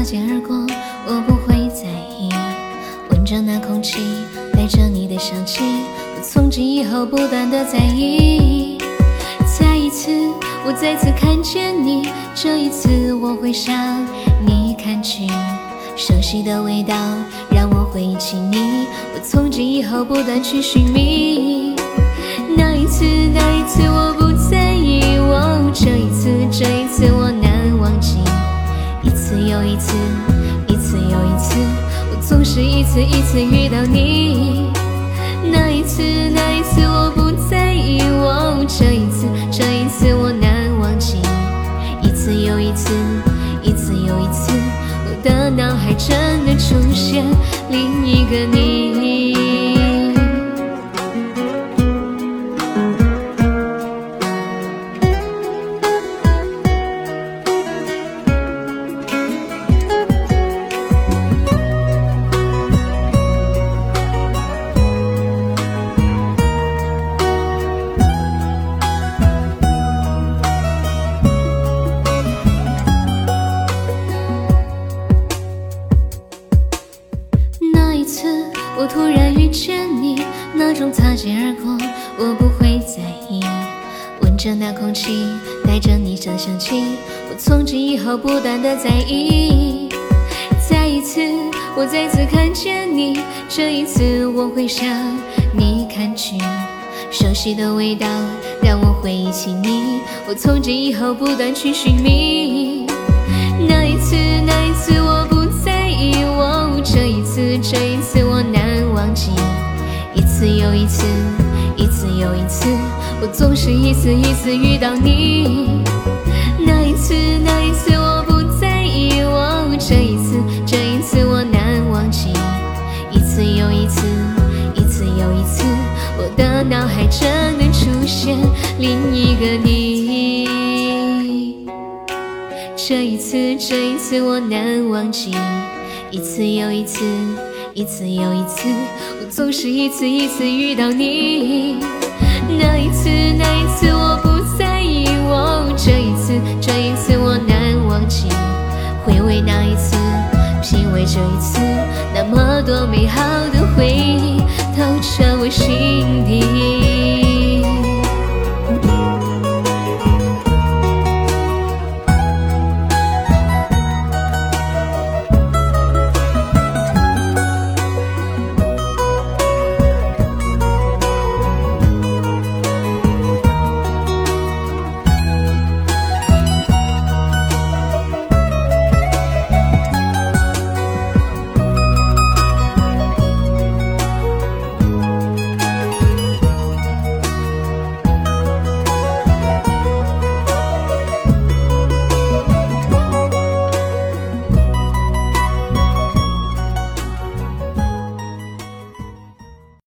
擦肩而过我不会在意。闻着那空气，带着你的香气，我从今以后不断的在意。再一次，我再次看见你，这一次我会向你看去。熟悉的味道让我回忆起你，我从今以后不断去寻觅。那一次，那一次我不在意，哦，这一次，这一次我一次一次遇到你。那一次，那一次我不在意，哦，这一次，这一次我难忘记。一次又一次，一次又一次。我的脑海真的出现另一个你。次我突然遇见你，那种擦肩而过，我不会在意。闻着那空气，带着你的香气，我从今以后不断的在意。再一次，我再次看见你，这一次我会向你看去。熟悉的味道让我回忆起你，我从今以后不断去寻觅。那一次，那次又一次，一次又一次，我总是一次一次遇到你。那一次，那一次我不在意，哦，这一次，这一次我难忘记。一次又一次，一次又一次，我的脑海真的出现另一个你。这一次，这一次我难忘记。一次又一次。一次又一次，我总是一次一次遇到你。那一次，那一次我不在意，哦，这一次，这一次我难忘记。回味那一次，品味这一次，那么多美好的回忆都成我心底。